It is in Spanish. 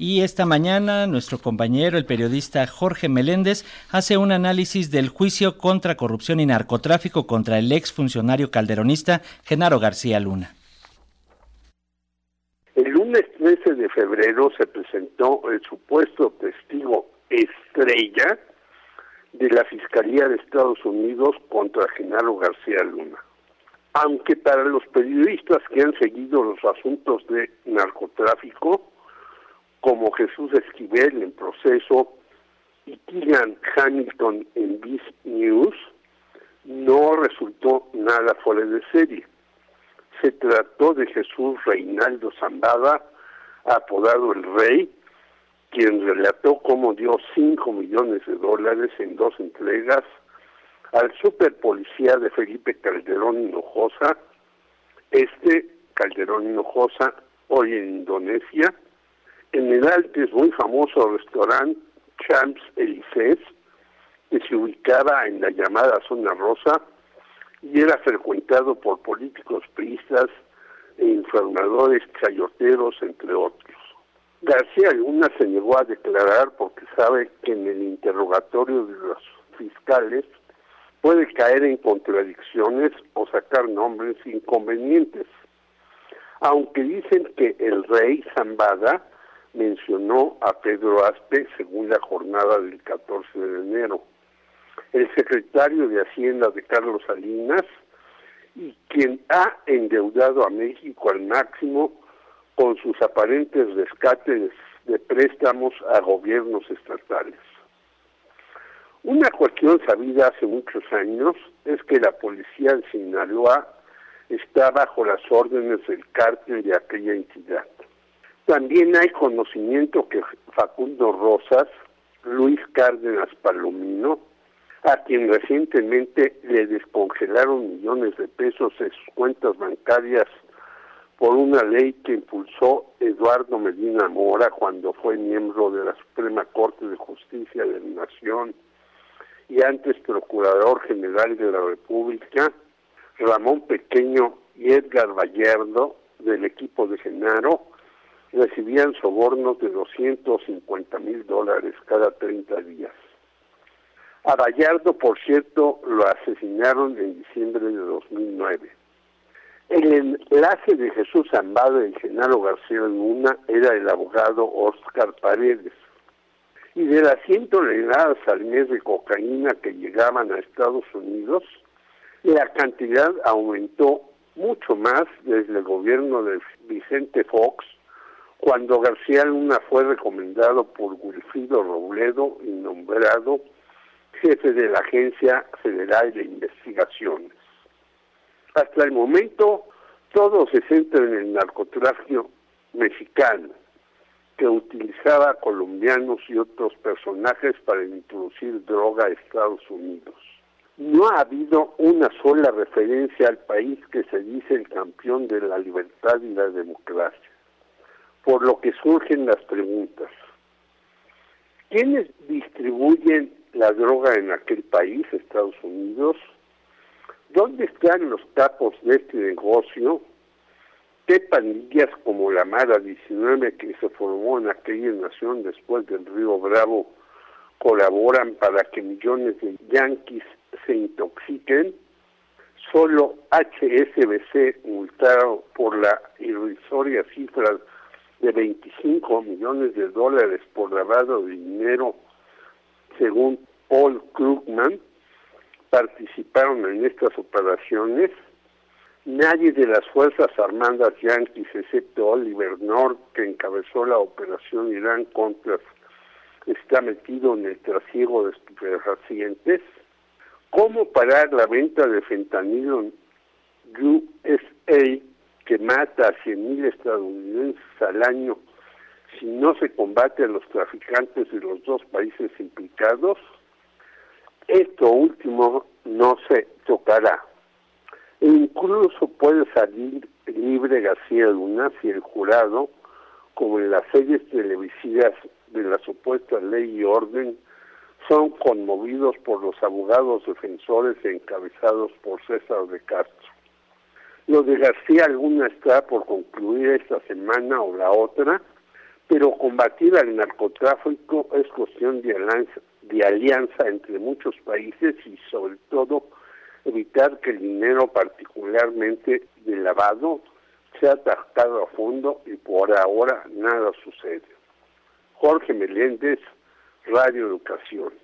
Y esta mañana nuestro compañero, el periodista Jorge Meléndez, hace un análisis del juicio contra corrupción y narcotráfico contra el ex funcionario calderonista Genaro García Luna. El lunes 13 de febrero se presentó el supuesto testigo estrella de la Fiscalía de Estados Unidos contra Genaro García Luna. Aunque para los periodistas que han seguido los asuntos de narcotráfico, como Jesús Esquivel en proceso y Keegan Hamilton en Biz News, no resultó nada fuera de serie. Se trató de Jesús Reinaldo Zambada, apodado el Rey, quien relató cómo dio 5 millones de dólares en dos entregas al superpolicía de Felipe Calderón Hinojosa, este Calderón Hinojosa, hoy en Indonesia, en el antes muy famoso restaurante Champs Élysées, que se ubicaba en la llamada Zona Rosa y era frecuentado por políticos priistas e informadores chayoteros, entre otros. García Luna se negó a declarar porque sabe que en el interrogatorio de los fiscales puede caer en contradicciones o sacar nombres inconvenientes. Aunque dicen que el rey Zambada mencionó a Pedro Aspe según la jornada del 14 de enero. El secretario de Hacienda de Carlos Salinas y quien ha endeudado a México al máximo con sus aparentes rescates de préstamos a gobiernos estatales. Una cuestión sabida hace muchos años es que la policía de Sinaloa está bajo las órdenes del cártel de aquella entidad. También hay conocimiento que Facundo Rosas, Luis Cárdenas Palomino, a quien recientemente le descongelaron millones de pesos en sus cuentas bancarias por una ley que impulsó Eduardo Medina Mora cuando fue miembro de la Suprema Corte de Justicia de la Nación y antes Procurador General de la República, Ramón Pequeño y Edgar Vallardo del equipo de Genaro, recibían sobornos de 250 mil dólares cada 30 días. A Vallardo, por cierto, lo asesinaron en diciembre de 2009. El enlace de Jesús Zambado y Genaro García Luna era el abogado Oscar Paredes. Y de las 100 toneladas al mes de cocaína que llegaban a Estados Unidos, la cantidad aumentó mucho más desde el gobierno de Vicente Fox cuando García Luna fue recomendado por Wilfrido Robledo y nombrado jefe de la Agencia Federal de Investigaciones. Hasta el momento, todo se centra en el narcotráfico mexicano, que utilizaba colombianos y otros personajes para introducir droga a Estados Unidos. No ha habido una sola referencia al país que se dice el campeón de la libertad y la democracia por lo que surgen las preguntas. ¿Quiénes distribuyen la droga en aquel país, Estados Unidos? ¿Dónde están los capos de este negocio? ¿Qué pandillas como la Mara 19 que se formó en aquella nación después del río Bravo colaboran para que millones de yanquis se intoxiquen? Solo HSBC multado por la irrisoria cifra de 25 millones de dólares por lavado de dinero, según Paul Krugman, participaron en estas operaciones. Nadie de las Fuerzas Armadas yanquis, excepto Oliver North, que encabezó la operación Irán contra, está metido en el trasiego de estupefacientes. ¿Cómo parar la venta de fentanilo en USA que mata a 100.000 estadounidenses al año si no se combate a los traficantes de los dos países implicados, esto último no se tocará. E incluso puede salir libre García Luna si el jurado, como en las series televisivas de la supuesta ley y orden, son conmovidos por los abogados defensores encabezados por César de Castro. Lo de García Luna está por concluir esta semana o la otra, pero combatir al narcotráfico es cuestión de alianza, entre muchos países y sobre todo evitar que el dinero particularmente de lavado sea tratado a fondo y por ahora nada sucede. Jorge Meléndez, Radio Educación.